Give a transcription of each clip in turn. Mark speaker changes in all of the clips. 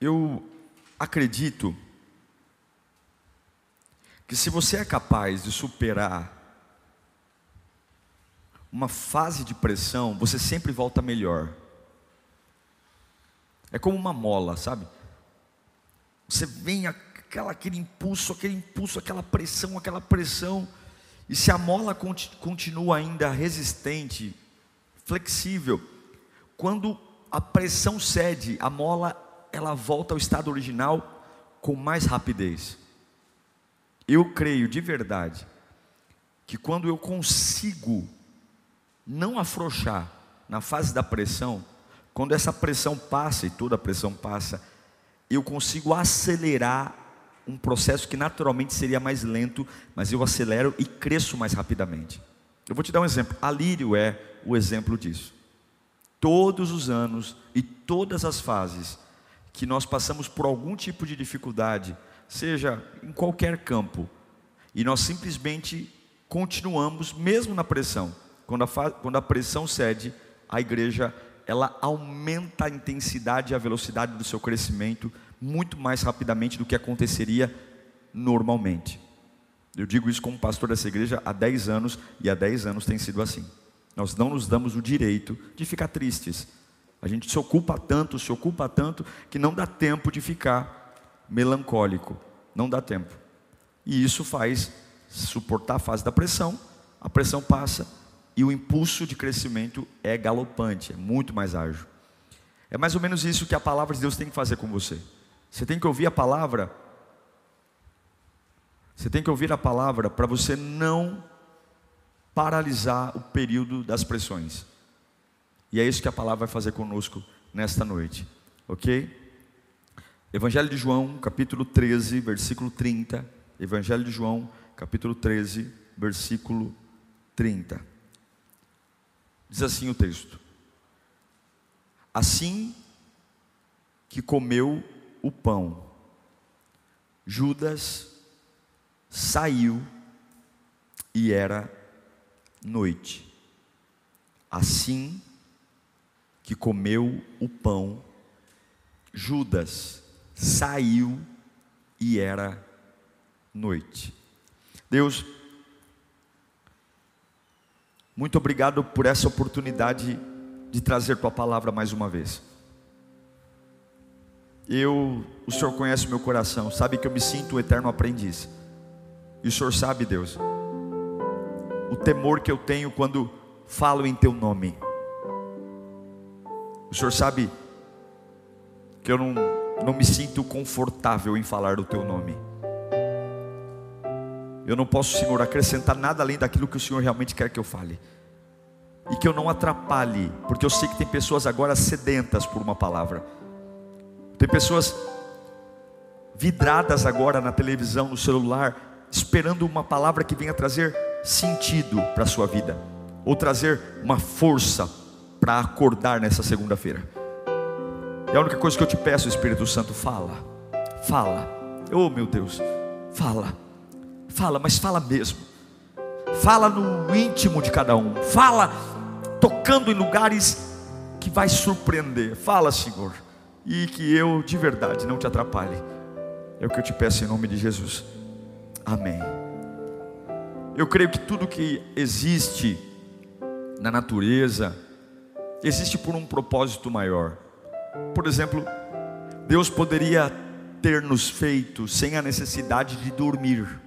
Speaker 1: Eu acredito que se você é capaz de superar uma fase de pressão, você sempre volta melhor. É como uma mola, sabe? Você vem aquela, aquele impulso, aquele impulso, aquela pressão, aquela pressão, e se a mola continua ainda resistente, flexível, quando a pressão cede, a mola ela volta ao estado original com mais rapidez. Eu creio de verdade que quando eu consigo não afrouxar na fase da pressão, quando essa pressão passa, e toda pressão passa, eu consigo acelerar um processo que naturalmente seria mais lento, mas eu acelero e cresço mais rapidamente. Eu vou te dar um exemplo. A Lírio é o exemplo disso. Todos os anos e todas as fases que nós passamos por algum tipo de dificuldade, seja em qualquer campo, e nós simplesmente continuamos, mesmo na pressão. Quando a, quando a pressão cede, a igreja ela aumenta a intensidade e a velocidade do seu crescimento muito mais rapidamente do que aconteceria normalmente. Eu digo isso como pastor dessa igreja há 10 anos e há 10 anos tem sido assim. Nós não nos damos o direito de ficar tristes. A gente se ocupa tanto, se ocupa tanto, que não dá tempo de ficar melancólico. Não dá tempo. E isso faz suportar a fase da pressão, a pressão passa, e o impulso de crescimento é galopante, é muito mais ágil. É mais ou menos isso que a palavra de Deus tem que fazer com você. Você tem que ouvir a palavra. Você tem que ouvir a palavra para você não paralisar o período das pressões. E é isso que a palavra vai fazer conosco nesta noite, ok? Evangelho de João, capítulo 13, versículo 30. Evangelho de João, capítulo 13, versículo 30. Diz assim o texto: Assim que comeu o pão, Judas saiu e era noite. Assim que comeu o pão, Judas saiu e era noite. Deus muito obrigado por essa oportunidade de trazer tua palavra mais uma vez. Eu, o Senhor conhece meu coração, sabe que eu me sinto um eterno aprendiz. E o Senhor sabe, Deus, o temor que eu tenho quando falo em teu nome. Senhor sabe que eu não, não me sinto confortável em falar do teu nome. Eu não posso, Senhor, acrescentar nada além daquilo que o Senhor realmente quer que eu fale. E que eu não atrapalhe, porque eu sei que tem pessoas agora sedentas por uma palavra. Tem pessoas vidradas agora na televisão, no celular, esperando uma palavra que venha trazer sentido para a sua vida, ou trazer uma força para acordar nessa segunda-feira. E a única coisa que eu te peço, Espírito Santo, fala, fala, oh meu Deus, fala Fala, mas fala mesmo. Fala no íntimo de cada um. Fala tocando em lugares que vai surpreender. Fala, Senhor, e que eu de verdade não te atrapalhe. É o que eu te peço em nome de Jesus. Amém. Eu creio que tudo que existe na natureza existe por um propósito maior. Por exemplo, Deus poderia ter nos feito sem a necessidade de dormir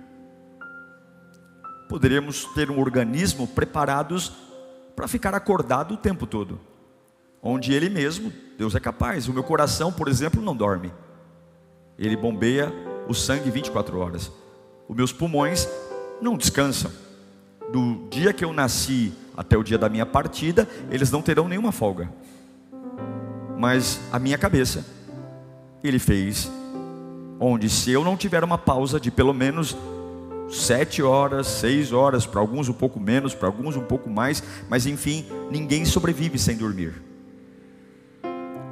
Speaker 1: poderíamos ter um organismo preparados para ficar acordado o tempo todo. Onde ele mesmo, Deus é capaz. O meu coração, por exemplo, não dorme. Ele bombeia o sangue 24 horas. Os meus pulmões não descansam. Do dia que eu nasci até o dia da minha partida, eles não terão nenhuma folga. Mas a minha cabeça, Ele fez onde se eu não tiver uma pausa de pelo menos sete horas, seis horas, para alguns um pouco menos, para alguns um pouco mais, mas enfim, ninguém sobrevive sem dormir.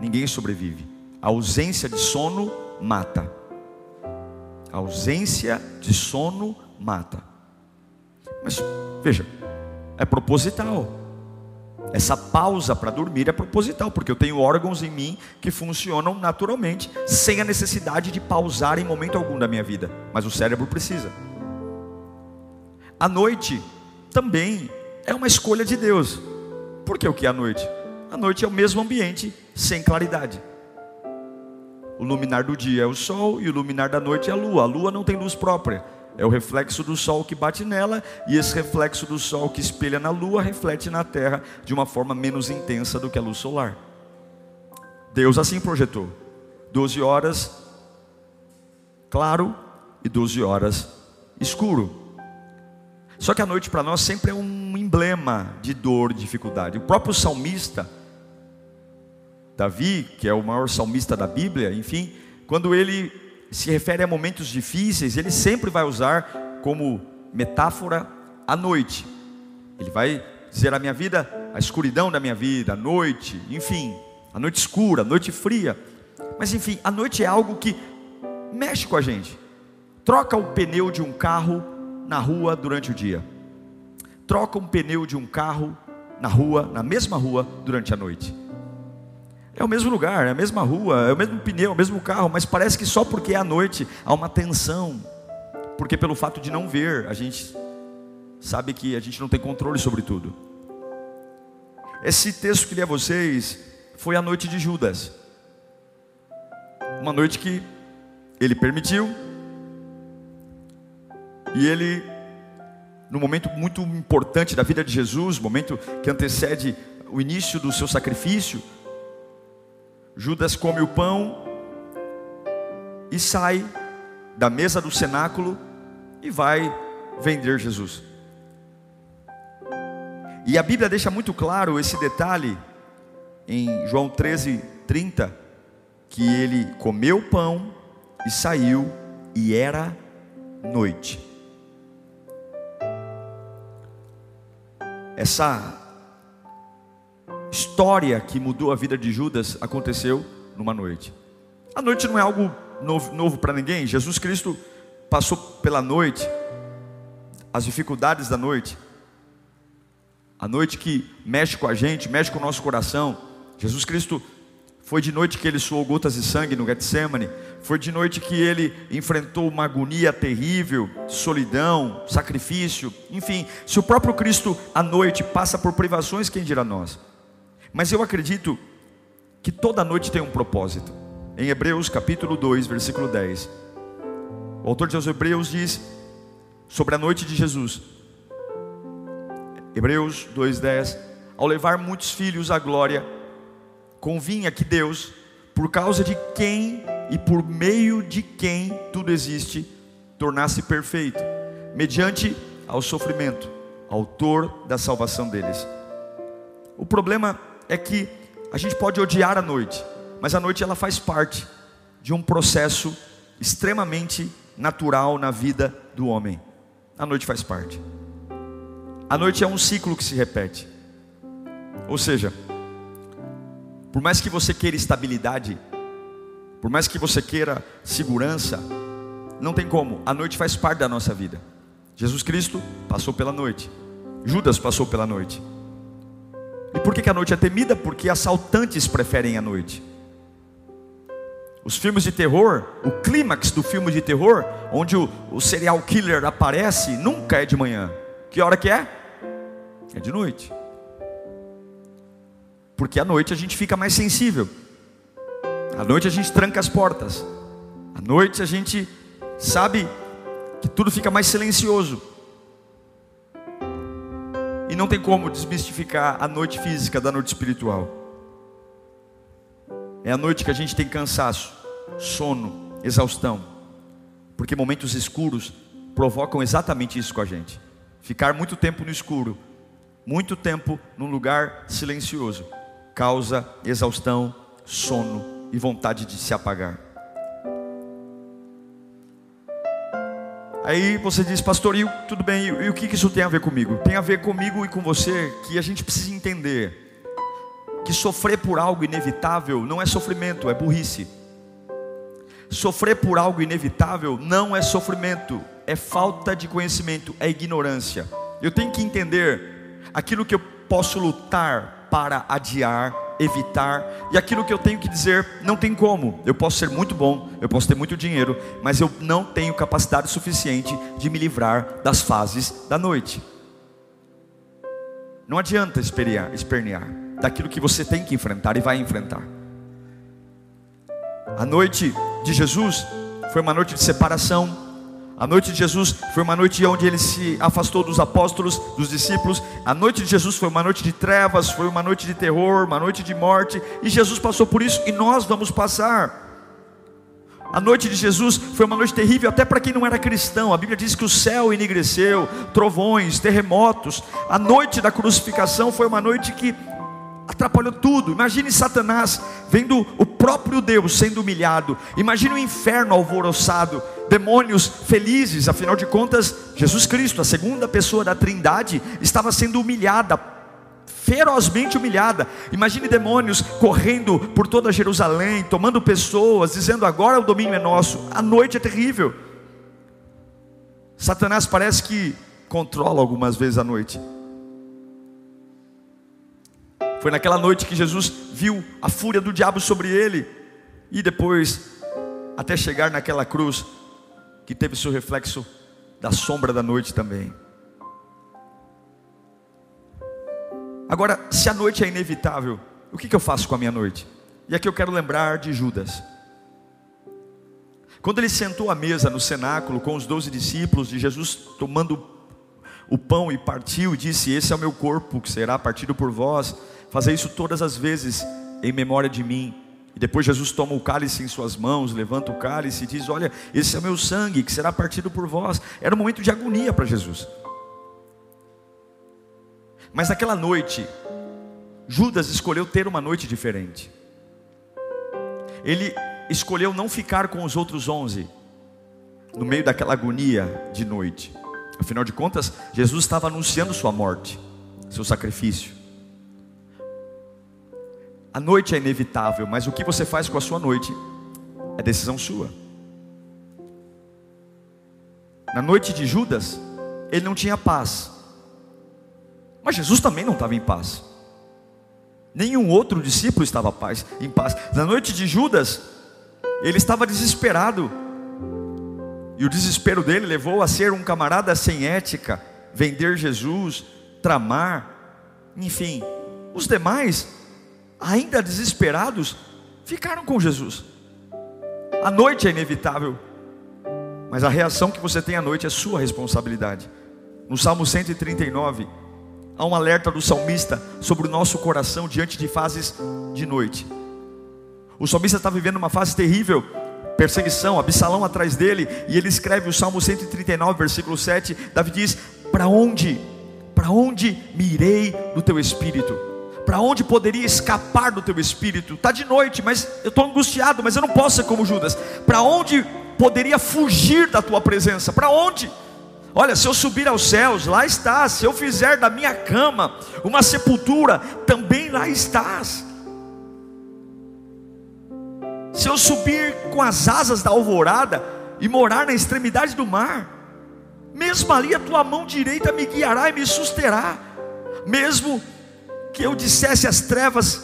Speaker 1: Ninguém sobrevive. A ausência de sono mata. A ausência de sono mata. Mas veja, é proposital. Essa pausa para dormir é proposital, porque eu tenho órgãos em mim que funcionam naturalmente, sem a necessidade de pausar em momento algum da minha vida, mas o cérebro precisa. A noite também é uma escolha de Deus. Por que o que é a noite? A noite é o mesmo ambiente sem claridade. O luminar do dia é o sol e o luminar da noite é a lua. A lua não tem luz própria. É o reflexo do sol que bate nela, e esse reflexo do sol que espelha na lua reflete na terra de uma forma menos intensa do que a luz solar. Deus assim projetou: 12 horas claro e 12 horas escuro. Só que a noite para nós sempre é um emblema de dor, de dificuldade. O próprio salmista, Davi, que é o maior salmista da Bíblia, enfim, quando ele se refere a momentos difíceis, ele sempre vai usar como metáfora a noite. Ele vai dizer a minha vida, a escuridão da minha vida, a noite, enfim, a noite escura, a noite fria. Mas enfim, a noite é algo que mexe com a gente. Troca o pneu de um carro na rua durante o dia. Troca um pneu de um carro na rua, na mesma rua, durante a noite. É o mesmo lugar, é a mesma rua, é o mesmo pneu, é o mesmo carro, mas parece que só porque é à noite há uma tensão. Porque pelo fato de não ver, a gente sabe que a gente não tem controle sobre tudo. Esse texto que li a vocês foi a noite de Judas. Uma noite que ele permitiu, e ele, no momento muito importante da vida de Jesus, momento que antecede o início do seu sacrifício, Judas come o pão e sai da mesa do cenáculo e vai vender Jesus. E a Bíblia deixa muito claro esse detalhe em João 13, 30, que ele comeu o pão e saiu, e era noite. Essa história que mudou a vida de Judas aconteceu numa noite. A noite não é algo novo, novo para ninguém. Jesus Cristo passou pela noite, as dificuldades da noite, a noite que mexe com a gente, mexe com o nosso coração. Jesus Cristo foi de noite que ele suou gotas de sangue no Getsemane. Foi de noite que ele enfrentou uma agonia terrível, solidão, sacrifício. Enfim, se o próprio Cristo à noite passa por privações, quem dirá nós? Mas eu acredito que toda noite tem um propósito. Em Hebreus capítulo 2, versículo 10. O autor de Hebreus diz sobre a noite de Jesus. Hebreus 2:10, ao levar muitos filhos à glória, convinha que Deus, por causa de quem e por meio de quem tudo existe, tornasse perfeito, mediante ao sofrimento, autor da salvação deles. O problema é que a gente pode odiar a noite, mas a noite ela faz parte de um processo extremamente natural na vida do homem. A noite faz parte. A noite é um ciclo que se repete. Ou seja, por mais que você queira estabilidade, por mais que você queira segurança, não tem como. A noite faz parte da nossa vida. Jesus Cristo passou pela noite. Judas passou pela noite. E por que, a noite é temida? Porque assaltantes preferem a noite. Os filmes de terror, o clímax do filme de terror, onde o, o serial killer aparece, nunca é de manhã. Que hora que é? É de noite. Porque à noite a gente fica mais sensível. À noite a gente tranca as portas. À noite a gente sabe que tudo fica mais silencioso. Não tem como desmistificar a noite física da noite espiritual. É a noite que a gente tem cansaço, sono, exaustão. Porque momentos escuros provocam exatamente isso com a gente. Ficar muito tempo no escuro, muito tempo num lugar silencioso causa exaustão, sono e vontade de se apagar. Aí você diz, pastor, e, tudo bem, e, e o que isso tem a ver comigo? Tem a ver comigo e com você que a gente precisa entender que sofrer por algo inevitável não é sofrimento, é burrice. Sofrer por algo inevitável não é sofrimento, é falta de conhecimento, é ignorância. Eu tenho que entender aquilo que eu posso lutar para adiar, evitar, e aquilo que eu tenho que dizer, não tem como. Eu posso ser muito bom, eu posso ter muito dinheiro, mas eu não tenho capacidade suficiente de me livrar das fases da noite. Não adianta espernear, espernear daquilo que você tem que enfrentar e vai enfrentar. A noite de Jesus foi uma noite de separação. A noite de Jesus foi uma noite onde ele se afastou dos apóstolos, dos discípulos. A noite de Jesus foi uma noite de trevas, foi uma noite de terror, uma noite de morte. E Jesus passou por isso e nós vamos passar. A noite de Jesus foi uma noite terrível até para quem não era cristão. A Bíblia diz que o céu enegreceu, trovões, terremotos. A noite da crucificação foi uma noite que atrapalhou tudo. Imagine Satanás vendo o próprio Deus sendo humilhado. Imagine o inferno alvoroçado, demônios felizes. Afinal de contas, Jesus Cristo, a segunda pessoa da Trindade, estava sendo humilhada, ferozmente humilhada. Imagine demônios correndo por toda Jerusalém, tomando pessoas, dizendo: agora o domínio é nosso. A noite é terrível. Satanás parece que controla algumas vezes a noite. Foi naquela noite que Jesus viu a fúria do diabo sobre ele, e depois, até chegar naquela cruz, que teve seu reflexo da sombra da noite também. Agora, se a noite é inevitável, o que, eu faço com a minha noite? E aqui eu quero lembrar de Judas. Quando ele sentou à mesa no cenáculo com os doze discípulos de Jesus, tomando o pão e partiu e disse: Esse é o meu corpo que será partido por vós. Fazer isso todas as vezes em memória de mim. E depois Jesus toma o cálice em suas mãos, levanta o cálice e diz: Olha, esse é o meu sangue que será partido por vós. Era um momento de agonia para Jesus. Mas naquela noite, Judas escolheu ter uma noite diferente. Ele escolheu não ficar com os outros onze, no meio daquela agonia de noite. Afinal de contas, Jesus estava anunciando sua morte, seu sacrifício. A noite é inevitável, mas o que você faz com a sua noite é decisão sua. Na noite de Judas, ele não tinha paz. Mas Jesus também não estava em paz. Nenhum outro discípulo estava em paz. Na noite de Judas, ele estava desesperado. E o desespero dele levou a ser um camarada sem ética, vender Jesus, tramar, enfim. Os demais ainda desesperados, ficaram com Jesus. A noite é inevitável, mas a reação que você tem à noite é sua responsabilidade. No Salmo 139, há um alerta do salmista sobre o nosso coração diante de fases de noite. O salmista está vivendo uma fase terrível, perseguição, Absalão atrás dele, e ele escreve o Salmo 139, versículo 7. Davi diz: Para onde, para onde me irei no teu espírito? Para onde poderia escapar do teu espírito? Está de noite, mas eu estou angustiado, mas eu não posso ser como Judas. Para onde poderia fugir da tua presença? Para onde? Olha, se eu subir aos céus, lá estás. Se eu fizer da minha cama uma sepultura, também lá estás. Se eu subir com as asas da alvorada e morar na extremidade do mar, mesmo ali a tua mão direita me guiará e me susterá. Mesmo que eu dissesse as trevas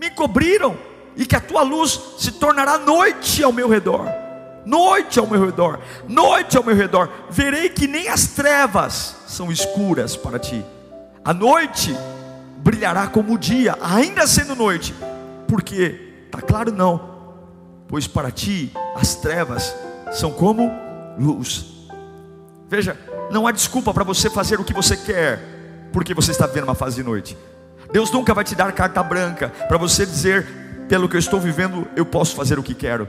Speaker 1: me cobriram e que a tua luz se tornará noite ao meu redor. Noite ao meu redor, noite ao meu redor. Verei que nem as trevas são escuras para ti. A noite brilhará como o dia, ainda sendo noite. Porque tá claro não? Pois para ti as trevas são como luz. Veja, não há desculpa para você fazer o que você quer, porque você está vivendo uma fase de noite. Deus nunca vai te dar carta branca para você dizer, pelo que eu estou vivendo, eu posso fazer o que quero.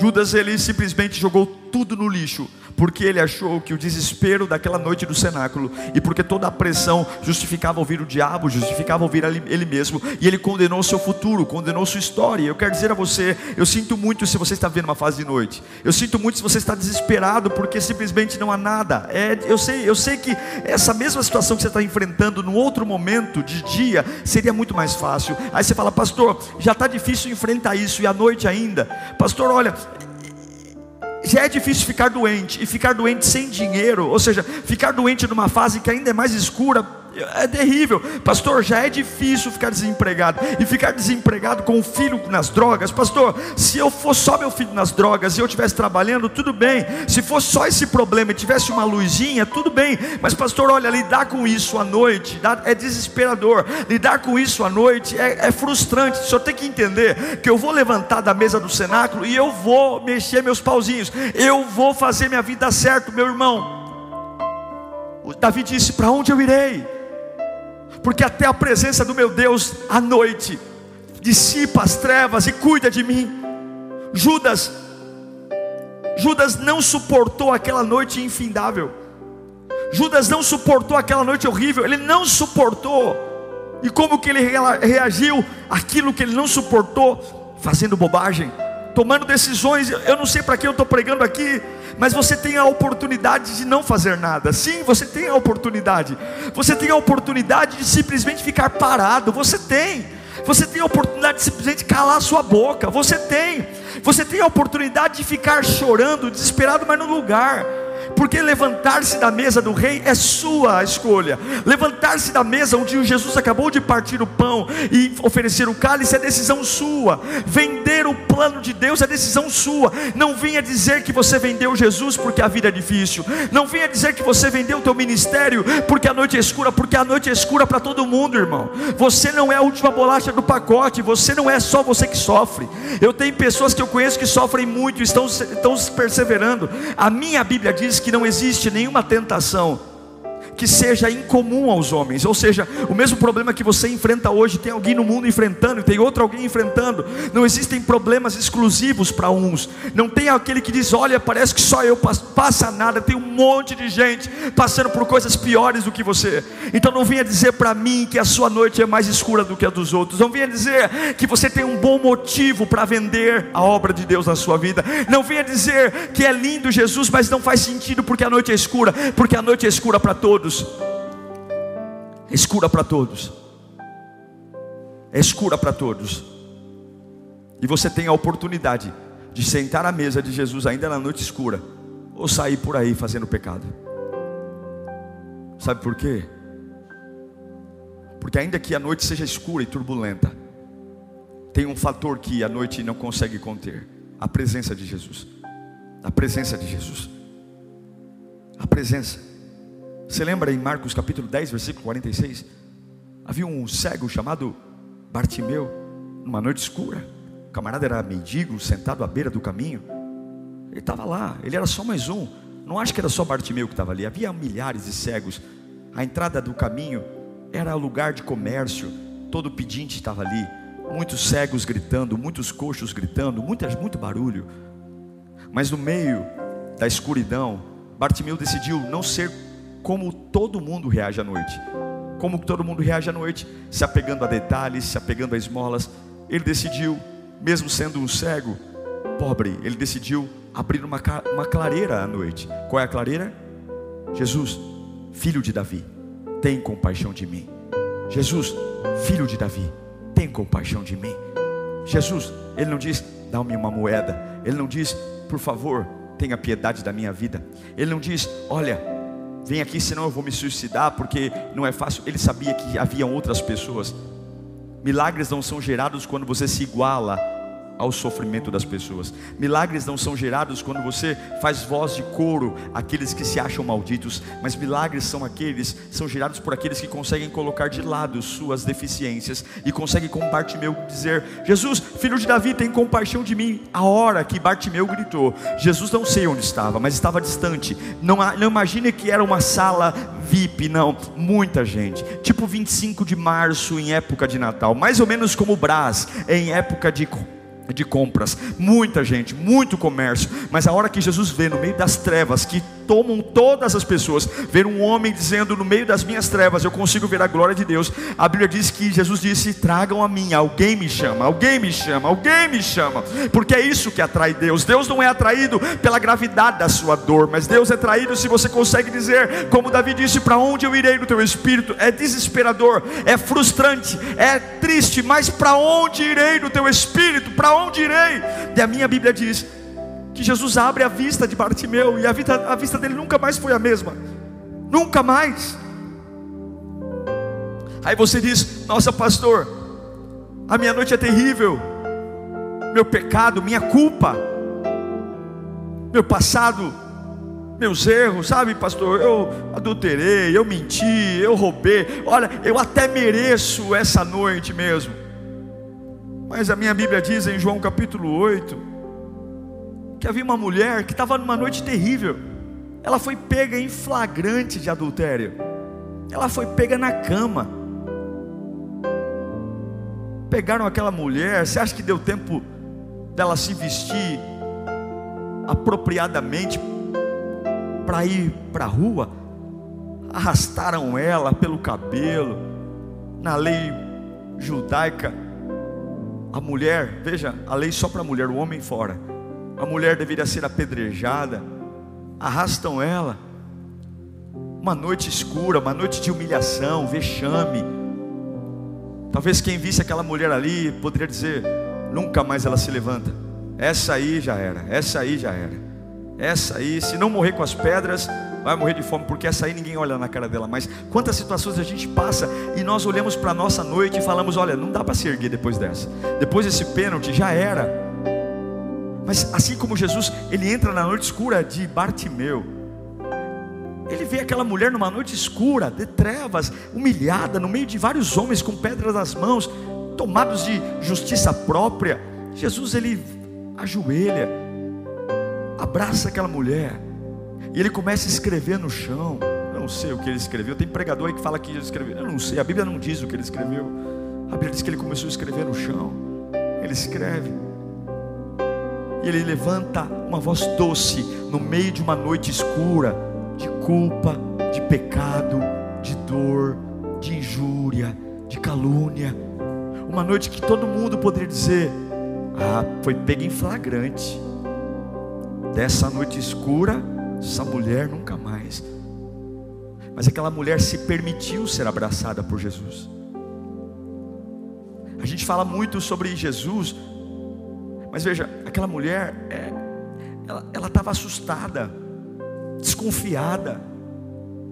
Speaker 1: Judas ele simplesmente jogou tudo no lixo, porque ele achou que o desespero daquela noite do cenáculo e porque toda a pressão justificava ouvir o diabo, justificava ouvir ele mesmo, e ele condenou o seu futuro, condenou sua história. Eu quero dizer a você, eu sinto muito se você está vendo uma fase de noite. Eu sinto muito se você está desesperado porque simplesmente não há nada. É, eu sei, eu sei que essa mesma situação que você está enfrentando num outro momento de dia seria muito mais fácil. Aí você fala, pastor, já está difícil enfrentar isso e à noite ainda. Pastor, olha, já é difícil ficar doente, e ficar doente sem dinheiro, ou seja, ficar doente numa fase que ainda é mais escura, é terrível, pastor. Já é difícil ficar desempregado e ficar desempregado com o filho nas drogas, pastor. Se eu fosse só meu filho nas drogas e eu estivesse trabalhando, tudo bem. Se fosse só esse problema e tivesse uma luzinha, tudo bem. Mas, pastor, olha, lidar com isso à noite é desesperador. Lidar com isso à noite é, é frustrante. O senhor tem que entender que eu vou levantar da mesa do cenáculo e eu vou mexer meus pauzinhos. Eu vou fazer minha vida certo, meu irmão. Davi disse: Para onde eu irei? Porque até a presença do meu Deus à noite dissipa as trevas e cuida de mim. Judas, Judas não suportou aquela noite infindável. Judas não suportou aquela noite horrível, ele não suportou. E como que ele reagiu aquilo que ele não suportou? Fazendo bobagem, tomando decisões. Eu não sei para que eu estou pregando aqui, mas você tem a oportunidade de não fazer nada. Sim, você tem a oportunidade. Você tem a oportunidade de simplesmente ficar parado. Você tem. Você tem a oportunidade de simplesmente calar sua boca. Você tem. Você tem a oportunidade de ficar chorando, desesperado, mas no lugar porque levantar-se da mesa do rei é sua escolha. Levantar-se da mesa onde Jesus acabou de partir o pão e oferecer o cálice é decisão sua. Vender o plano de Deus é decisão sua. Não venha dizer que você vendeu Jesus porque a vida é difícil. Não venha dizer que você vendeu o teu ministério porque a noite é escura, porque a noite é escura para todo mundo, irmão. Você não é a última bolacha do pacote, você não é só você que sofre. Eu tenho pessoas que eu conheço que sofrem muito, estão, estão perseverando. A minha Bíblia diz que não existe nenhuma tentação que seja incomum aos homens, ou seja, o mesmo problema que você enfrenta hoje, tem alguém no mundo enfrentando, tem outro alguém enfrentando. Não existem problemas exclusivos para uns. Não tem aquele que diz: Olha, parece que só eu passo, passa nada. Tem um monte de gente passando por coisas piores do que você. Então não venha dizer para mim que a sua noite é mais escura do que a dos outros. Não venha dizer que você tem um bom motivo para vender a obra de Deus na sua vida. Não venha dizer que é lindo Jesus, mas não faz sentido porque a noite é escura, porque a noite é escura para todos todos. É escura para todos. É escura para todos. E você tem a oportunidade de sentar à mesa de Jesus ainda na noite escura, ou sair por aí fazendo pecado. Sabe por quê? Porque ainda que a noite seja escura e turbulenta, tem um fator que a noite não consegue conter: a presença de Jesus. A presença de Jesus. A presença. Você lembra em Marcos capítulo 10, versículo 46? Havia um cego chamado Bartimeu, numa noite escura. O camarada era mendigo, sentado à beira do caminho. Ele estava lá, ele era só mais um. Não acho que era só Bartimeu que estava ali, havia milhares de cegos. A entrada do caminho era lugar de comércio, todo pedinte estava ali. Muitos cegos gritando, muitos coxos gritando, muitas, muito barulho. Mas no meio da escuridão, Bartimeu decidiu não ser como todo mundo reage à noite. Como todo mundo reage à noite, se apegando a detalhes, se apegando a esmolas. Ele decidiu, mesmo sendo um cego, pobre, ele decidiu abrir uma, uma clareira à noite. Qual é a clareira? Jesus, filho de Davi, tem compaixão de mim. Jesus, filho de Davi, tem compaixão de mim. Jesus, ele não diz, dá-me uma moeda. Ele não diz, por favor, tenha piedade da minha vida. Ele não diz, olha, vem aqui, senão eu vou me suicidar, porque não é fácil. Ele sabia que havia outras pessoas. Milagres não são gerados quando você se iguala ao sofrimento das pessoas. Milagres não são gerados quando você faz voz de coro àqueles que se acham malditos, mas milagres são aqueles, são gerados por aqueles que conseguem colocar de lado suas deficiências e conseguem com Bartimeu dizer: Jesus, filho de Davi, tem compaixão de mim. A hora que Bartimeu gritou, Jesus não sei onde estava, mas estava distante. Não, não imagine que era uma sala VIP, não, muita gente. Tipo 25 de março em época de Natal, mais ou menos como o Brás em época de de compras, muita gente, muito comércio, mas a hora que Jesus vê no meio das trevas que tomam todas as pessoas, ver um homem dizendo no meio das minhas trevas eu consigo ver a glória de Deus. A Bíblia diz que Jesus disse: "Tragam a mim, alguém me chama, alguém me chama, alguém me chama", porque é isso que atrai Deus. Deus não é atraído pela gravidade da sua dor, mas Deus é atraído se você consegue dizer, como Davi disse: "Para onde eu irei no teu espírito?". É desesperador, é frustrante, é triste, mas para onde irei no teu espírito? Para onde irei? E a minha Bíblia diz que Jesus abre a vista de Bartimeu e a, vida, a vista dele nunca mais foi a mesma. Nunca mais. Aí você diz: Nossa, pastor, a minha noite é terrível, meu pecado, minha culpa, meu passado, meus erros, sabe, pastor? Eu adulterei, eu menti, eu roubei. Olha, eu até mereço essa noite mesmo. Mas a minha Bíblia diz em João capítulo 8, que havia uma mulher que estava numa noite terrível. Ela foi pega em flagrante de adultério. Ela foi pega na cama. Pegaram aquela mulher. Você acha que deu tempo dela se vestir apropriadamente para ir para a rua? Arrastaram ela pelo cabelo. Na lei judaica, a mulher, veja, a lei só para a mulher, o homem fora a mulher deveria ser apedrejada, arrastam ela, uma noite escura, uma noite de humilhação, vexame. Talvez quem visse aquela mulher ali poderia dizer: nunca mais ela se levanta. Essa aí já era, essa aí já era. Essa aí, se não morrer com as pedras, vai morrer de fome, porque essa aí ninguém olha na cara dela. Mas quantas situações a gente passa e nós olhamos para a nossa noite e falamos: olha, não dá para se erguer depois dessa. Depois desse pênalti, já era. Mas assim como Jesus, ele entra na noite escura de Bartimeu. Ele vê aquela mulher numa noite escura, de trevas, humilhada, no meio de vários homens com pedras nas mãos, tomados de justiça própria. Jesus ele ajoelha, abraça aquela mulher, e ele começa a escrever no chão. Eu não sei o que ele escreveu. Tem pregador aí que fala que ele escreveu. Eu não sei, a Bíblia não diz o que ele escreveu. A Bíblia diz que ele começou a escrever no chão. Ele escreve e ele levanta uma voz doce no meio de uma noite escura de culpa, de pecado, de dor, de injúria, de calúnia. Uma noite que todo mundo poderia dizer: Ah, foi pega em flagrante. Dessa noite escura, essa mulher nunca mais. Mas aquela mulher se permitiu ser abraçada por Jesus. A gente fala muito sobre Jesus mas veja, aquela mulher, é, ela estava assustada, desconfiada.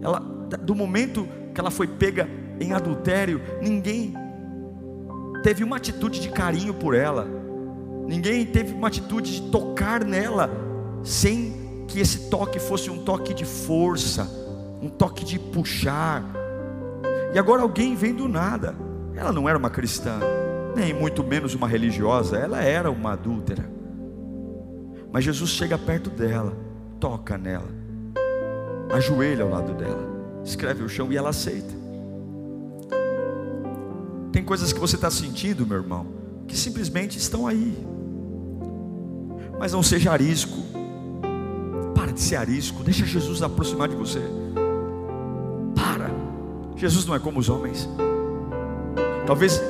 Speaker 1: Ela, do momento que ela foi pega em adultério, ninguém teve uma atitude de carinho por ela, ninguém teve uma atitude de tocar nela, sem que esse toque fosse um toque de força, um toque de puxar. E agora alguém vem do nada, ela não era uma cristã, nem muito menos uma religiosa, ela era uma adúltera. Mas Jesus chega perto dela, toca nela, ajoelha ao lado dela, escreve o chão e ela aceita. Tem coisas que você está sentindo, meu irmão, que simplesmente estão aí. Mas não seja arisco. De ser arisco. Deixa Jesus aproximar de você. Para. Jesus não é como os homens. Talvez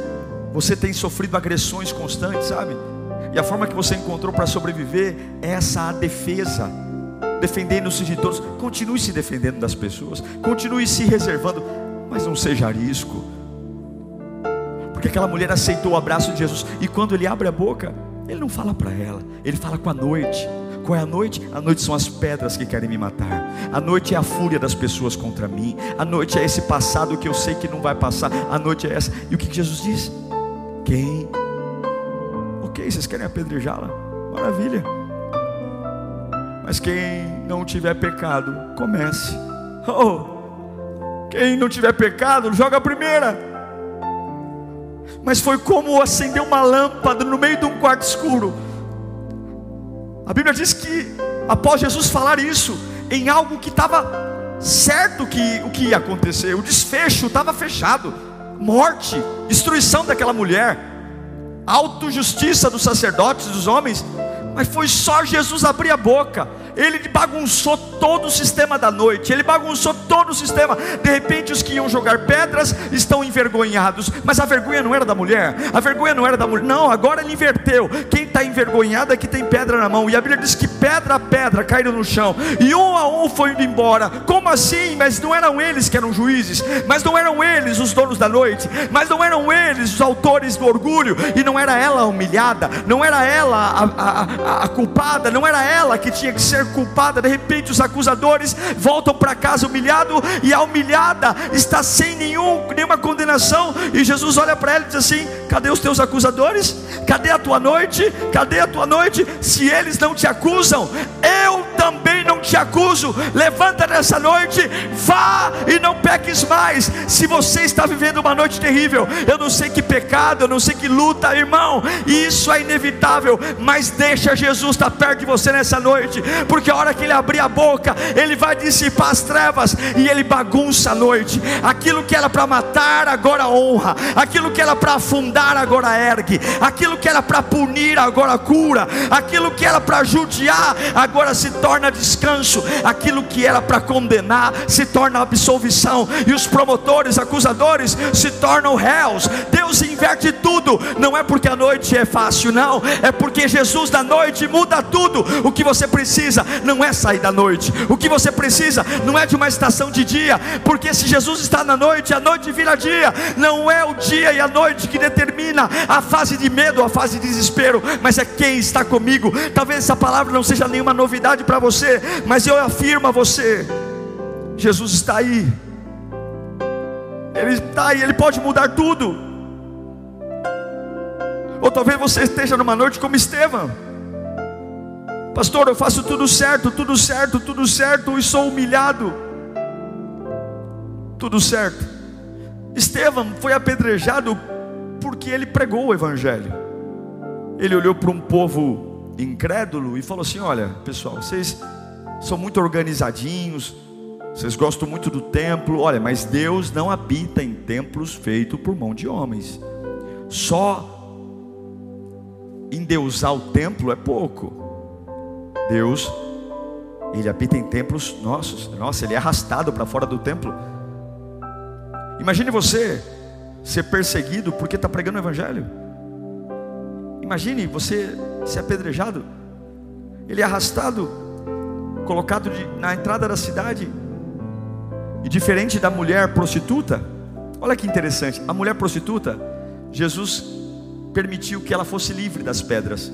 Speaker 1: você tem sofrido agressões constantes, sabe? E a forma que você encontrou para sobreviver é essa defesa, defendendo-se de todos. Continue se defendendo das pessoas, continue se reservando, mas não seja risco. Porque aquela mulher aceitou o abraço de Jesus e quando ele abre a boca, ele não fala para ela, ele fala com a noite. Qual é a noite? A noite são as pedras que querem me matar. A noite é a fúria das pessoas contra mim. A noite é esse passado que eu sei que não vai passar. A noite é essa. E o que Jesus diz? Quem? Ok, vocês querem apedrejá-la? Maravilha. Mas quem não tiver pecado, comece. Oh, quem não tiver pecado, joga a primeira. Mas foi como acender uma lâmpada no meio de um quarto escuro. A Bíblia diz que após Jesus falar isso, em algo que estava certo que o que ia acontecer, o desfecho estava fechado morte, destruição daquela mulher. autojustiça dos sacerdotes, dos homens, mas foi só Jesus abrir a boca ele bagunçou todo o sistema da noite, ele bagunçou todo o sistema. De repente, os que iam jogar pedras estão envergonhados, mas a vergonha não era da mulher, a vergonha não era da mulher, não, agora ele inverteu. Quem está envergonhado é que tem pedra na mão, e a Bíblia diz que pedra a pedra caíram no chão, e um a um foi indo embora. Como assim? Mas não eram eles que eram juízes, mas não eram eles os donos da noite, mas não eram eles os autores do orgulho, e não era ela a humilhada, não era ela a, a, a, a culpada, não era ela que tinha que ser culpada, de repente os acusadores voltam para casa humilhado e a humilhada está sem nenhum, nenhuma condenação, e Jesus olha para ela e diz assim: Cadê os teus acusadores? Cadê a tua noite? Cadê a tua noite? Se eles não te acusam, eu também não te acuso. Levanta nessa noite, vá e não peques mais. Se você está vivendo uma noite terrível, eu não sei que pecado, eu não sei que luta, irmão, isso é inevitável, mas deixa Jesus estar perto de você nessa noite, porque a hora que ele abrir a boca, ele vai dissipar as trevas e ele bagunça a noite. Aquilo que era para matar, agora honra. Aquilo que era para afundar, agora ergue. Aquilo que era para punir, agora cura. Aquilo que era para judiar, agora se torna descanso. Aquilo que era para condenar, se torna absolvição. E os promotores, acusadores, se tornam réus. Deus inverte tudo. Não é porque a noite é fácil, não. É porque Jesus da noite muda tudo. O que você precisa não é sair da noite. O que você precisa não é de uma estação de dia, porque se Jesus está na noite, a noite vira dia. Não é o dia e a noite que determina a fase de medo, a fase de desespero, mas é quem está comigo. Talvez essa palavra não seja nenhuma novidade para você, mas eu afirmo a você: Jesus está aí. Ele está aí, ele pode mudar tudo. Ou talvez você esteja numa noite como Estevão Pastor, eu faço tudo certo, tudo certo, tudo certo e sou humilhado. Tudo certo. Estevão foi apedrejado porque ele pregou o Evangelho. Ele olhou para um povo incrédulo e falou assim: Olha, pessoal, vocês são muito organizadinhos, vocês gostam muito do templo. Olha, mas Deus não habita em templos feitos por mão de homens. Só endeusar o templo é pouco. Deus, Ele habita em templos nossos. Nossa, Ele é arrastado para fora do templo. Imagine você ser perseguido porque está pregando o Evangelho. Imagine você ser apedrejado. Ele é arrastado, colocado de, na entrada da cidade. E diferente da mulher prostituta, olha que interessante: a mulher prostituta, Jesus permitiu que ela fosse livre das pedras,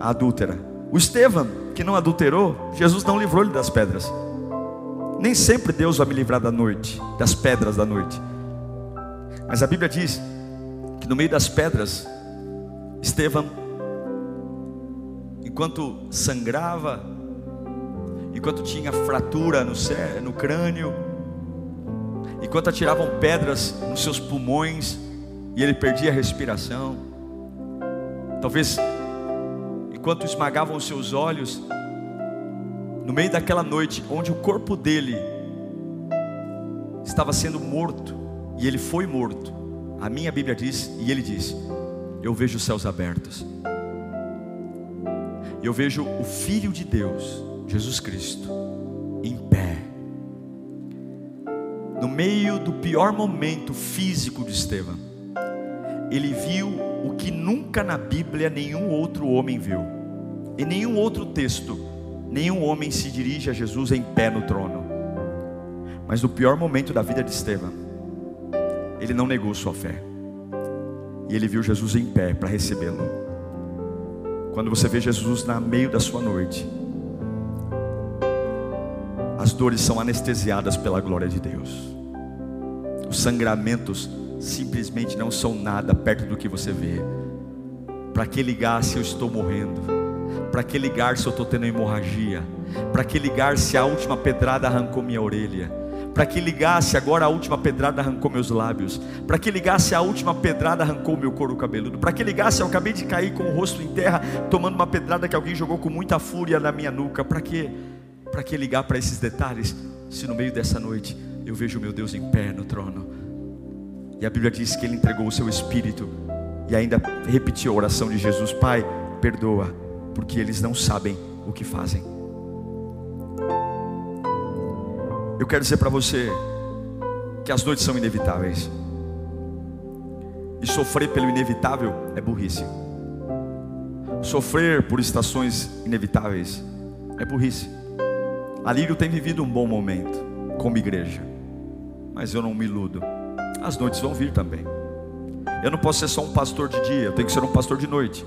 Speaker 1: a adúltera. O Estevão, que não adulterou, Jesus não livrou ele das pedras. Nem sempre Deus vai me livrar da noite, das pedras da noite. Mas a Bíblia diz que no meio das pedras, Estevão, enquanto sangrava, enquanto tinha fratura no, no crânio, enquanto atiravam pedras nos seus pulmões e ele perdia a respiração, talvez enquanto esmagavam os seus olhos, no meio daquela noite, onde o corpo dele estava sendo morto, e ele foi morto, a minha Bíblia diz, e ele diz: Eu vejo os céus abertos, eu vejo o Filho de Deus, Jesus Cristo, em pé, no meio do pior momento físico de Estevão, ele viu o que nunca na Bíblia nenhum outro homem viu. Em nenhum outro texto, nenhum homem se dirige a Jesus em pé no trono. Mas no pior momento da vida de Estevão, ele não negou sua fé. E ele viu Jesus em pé para recebê-lo. Quando você vê Jesus na meio da sua noite, as dores são anestesiadas pela glória de Deus. Os sangramentos simplesmente não são nada perto do que você vê. Para que ligar se eu estou morrendo? Para que ligar se eu estou tendo hemorragia? Para que ligar se a última pedrada arrancou minha orelha? Para que ligasse agora a última pedrada arrancou meus lábios? Para que ligasse a última pedrada arrancou meu couro cabeludo? Para que ligasse eu acabei de cair com o rosto em terra, tomando uma pedrada que alguém jogou com muita fúria na minha nuca? Para que? Para que ligar para esses detalhes? Se no meio dessa noite eu vejo meu Deus em pé no trono, e a Bíblia diz que Ele entregou o seu Espírito e ainda repetiu a oração de Jesus: Pai, perdoa, porque eles não sabem o que fazem. Eu quero dizer para você que as noites são inevitáveis. E sofrer pelo inevitável é burrice. Sofrer por estações inevitáveis é burrice. A Lírio tem vivido um bom momento como igreja, mas eu não me iludo. As noites vão vir também. Eu não posso ser só um pastor de dia, eu tenho que ser um pastor de noite.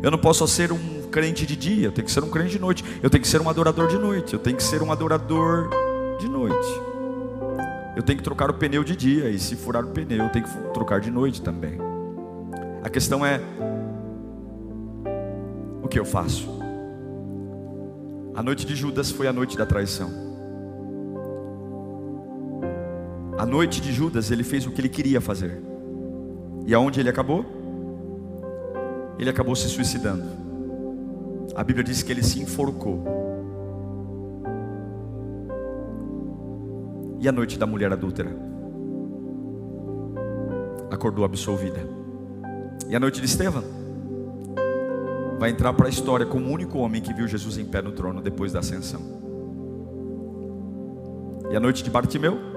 Speaker 1: Eu não posso só ser um crente de dia, eu tenho que ser um crente de noite. Eu tenho que ser um adorador de noite, eu tenho que ser um adorador de noite. Eu tenho que trocar o pneu de dia, e se furar o pneu, eu tenho que trocar de noite também. A questão é: o que eu faço? A noite de Judas foi a noite da traição. A noite de Judas, ele fez o que ele queria fazer. E aonde ele acabou? Ele acabou se suicidando. A Bíblia diz que ele se enforcou. E a noite da mulher adúltera? Acordou absolvida. E a noite de Estevão? Vai entrar para a história como o único homem que viu Jesus em pé no trono depois da ascensão. E a noite de Bartimeu?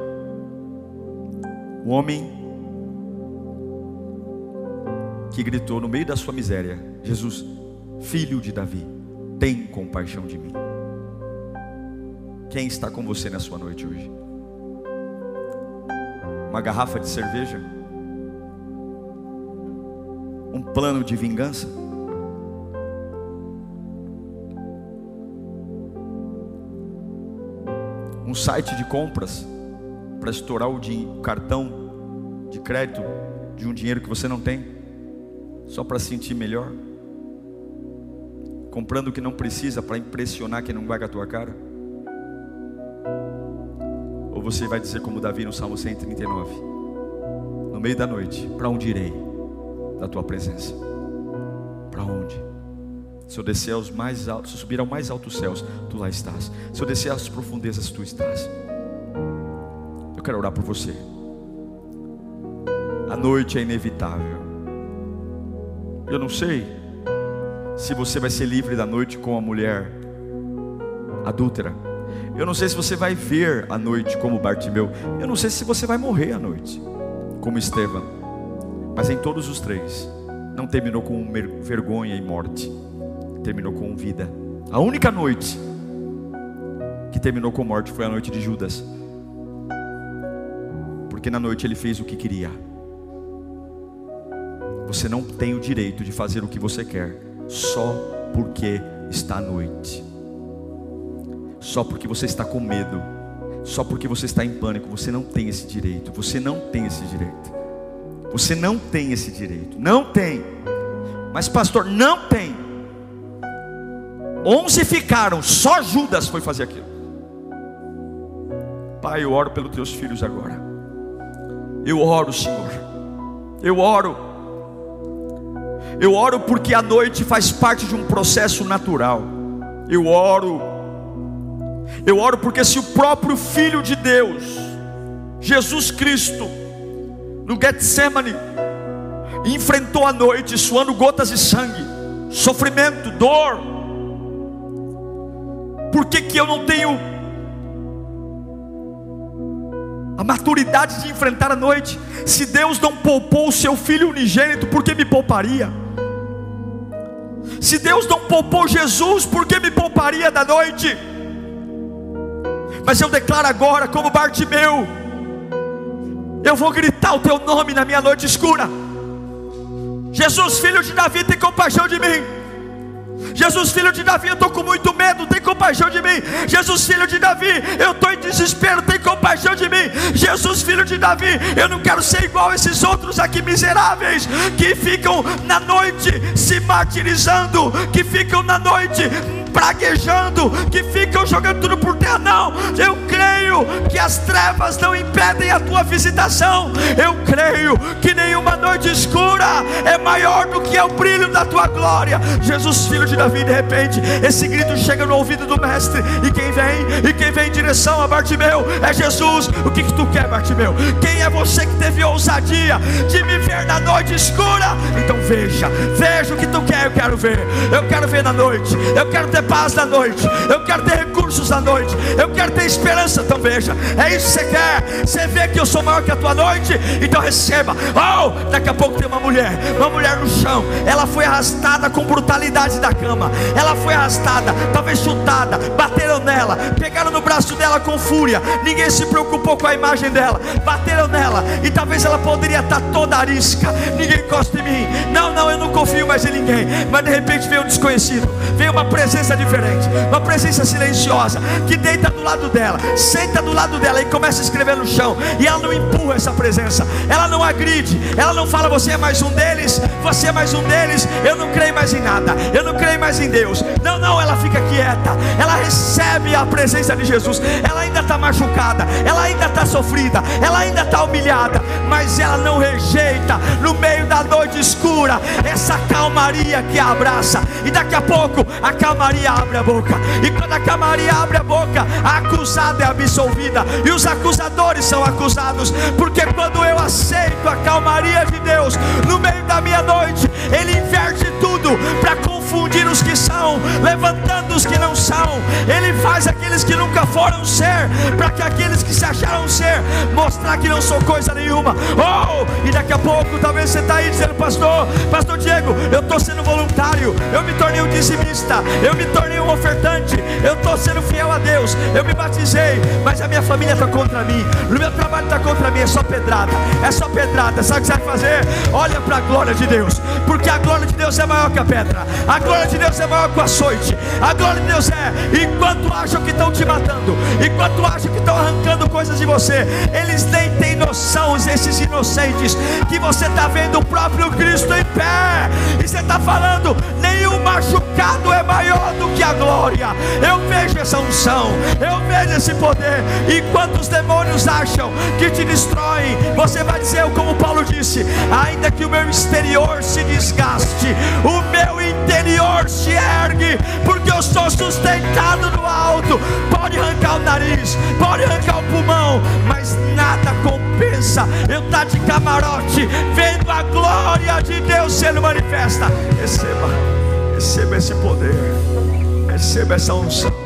Speaker 1: O homem que gritou no meio da sua miséria: Jesus, filho de Davi, tem compaixão de mim. Quem está com você na sua noite hoje? uma garrafa de cerveja, um plano de vingança. Um site de compras para estourar o, o cartão de crédito de um dinheiro que você não tem, só para sentir melhor, comprando o que não precisa para impressionar quem não vai a tua cara você vai dizer como Davi no Salmo 139: No meio da noite, para onde irei da tua presença? Para onde? Se eu descer aos mais altos, se eu subir aos mais altos céus, tu lá estás. Se eu descer às profundezas, tu estás. Quero orar por você. A noite é inevitável. Eu não sei se você vai ser livre da noite com a mulher adúltera eu não sei se você vai ver a noite como Bartimeu. Eu não sei se você vai morrer à noite, como Estevão. Mas em todos os três, não terminou com vergonha e morte, terminou com vida. A única noite que terminou com morte foi a noite de Judas, porque na noite ele fez o que queria. Você não tem o direito de fazer o que você quer, só porque está à noite só porque você está com medo, só porque você está em pânico. Você não tem esse direito. Você não tem esse direito. Você não tem esse direito. Não tem. Mas, pastor, não tem. Onze ficaram, só Judas foi fazer aquilo. Pai, eu oro pelos teus filhos agora. Eu oro, Senhor. Eu oro. Eu oro porque a noite faz parte de um processo natural. Eu oro eu oro porque se o próprio Filho de Deus, Jesus Cristo, no Getsemane, enfrentou a noite suando gotas de sangue, sofrimento, dor, por que, que eu não tenho a maturidade de enfrentar a noite? Se Deus não poupou o seu filho unigênito, por que me pouparia? Se Deus não poupou Jesus, por que me pouparia da noite? Mas eu declaro agora, como Bartimeu, eu vou gritar o teu nome na minha noite escura. Jesus, filho de Davi, tem compaixão de mim. Jesus, filho de Davi, eu estou com muito medo, tem compaixão de mim. Jesus, filho de Davi, eu estou em desespero, tem compaixão de mim. Jesus, filho de Davi, eu não quero ser igual a esses outros aqui miseráveis que ficam na noite se martirizando, que ficam na noite praguejando, que ficam jogando tudo por terra. Não, eu creio que as trevas não impedem a tua visitação. Eu creio que nenhuma noite escura é maior do que é o brilho da tua glória. Jesus, filho de Davi, de repente, esse grito chega no ouvido do mestre. E quem vem? E quem vem em direção a Bartimeu é Jesus. O que, que tu quer, Bartimeu? Quem é você que teve ousadia de me ver na noite escura? Então veja, veja o que tu quer, eu quero ver. Eu quero ver na noite. Eu quero ter paz na noite. Eu quero ter recursos na noite. Eu quero ter esperança. Então veja, é isso que você quer. Você vê que eu sou maior que a tua noite? Então receba. Oh, daqui a pouco tem uma mulher, uma mulher no chão. Ela foi arrastada com brutalidade da cama. Ela foi arrastada, talvez chutada. Bateram nela, pegaram no braço dela com fúria. Ninguém se preocupou com a imagem dela. Bateram nela e talvez ela poderia estar toda arisca. Ninguém encosta em mim. Não, não, eu não confio mais em ninguém. Mas de repente veio um desconhecido, veio uma presença diferente, uma presença silenciosa que deita do lado dela, senta do lado dela e começa a escrever no chão. E ela não empurra essa presença, ela não agride, ela não fala você é mais um deles, você é mais um deles. Eu não creio mais em nada, eu não creio mais em Deus. Não, não, ela fica quieta, ela recebe a presença de Jesus. Ela ainda está machucada, ela ainda está sofrida, ela ainda está humilhada, mas ela não rejeita no meio da noite escura essa calmaria que a abraça. E daqui a pouco a calmaria abre a boca. E quando a calmaria abre a boca, a acusada é absolvida. E os acusadores são acusados. Porque quando eu aceito a calmaria de Deus no meio da minha noite, Ele inverte tudo para confundir os que são, levantando os que não são. Ele faz aqueles que nunca foram ser, para que aqueles que se acharam ser, mostrar que não sou coisa nenhuma. Oh, e daqui a pouco talvez você está aí dizendo, pastor, pastor Diego, eu estou sendo voluntário, eu me tornei um dizimista, eu me tornei um ofertante, eu estou sendo fiel a Deus, eu me batizei, mas a minha família está contra mim, o meu trabalho está contra mim, é só pedrada, é só pedrada. Sabe o que você vai fazer? Olha para a glória de Deus, porque a glória de Deus é maior que a pedra, a glória de Deus é maior que o açoite, a glória de Deus é, enquanto acham que estão te matando, enquanto acham que estão arrancando coisas de você, eles nem têm noção, esses inocentes, que você está vendo o próprio Cristo em pé, e você está falando, nenhum machucado é maior do que a glória. Eu vejo essa unção, eu vejo esse poder. Enquanto os demônios acham que te destroem, você vai dizer, como Paulo disse: ainda que o meu exterior se desgaste, o meu interior se ergue, porque eu sou sustentado no alto. Pode arrancar o nariz, pode arrancar o pulmão, mas nada compensa. Eu estar tá de camarote, vendo a glória de Deus sendo manifesta. Receba, receba esse poder, receba essa unção.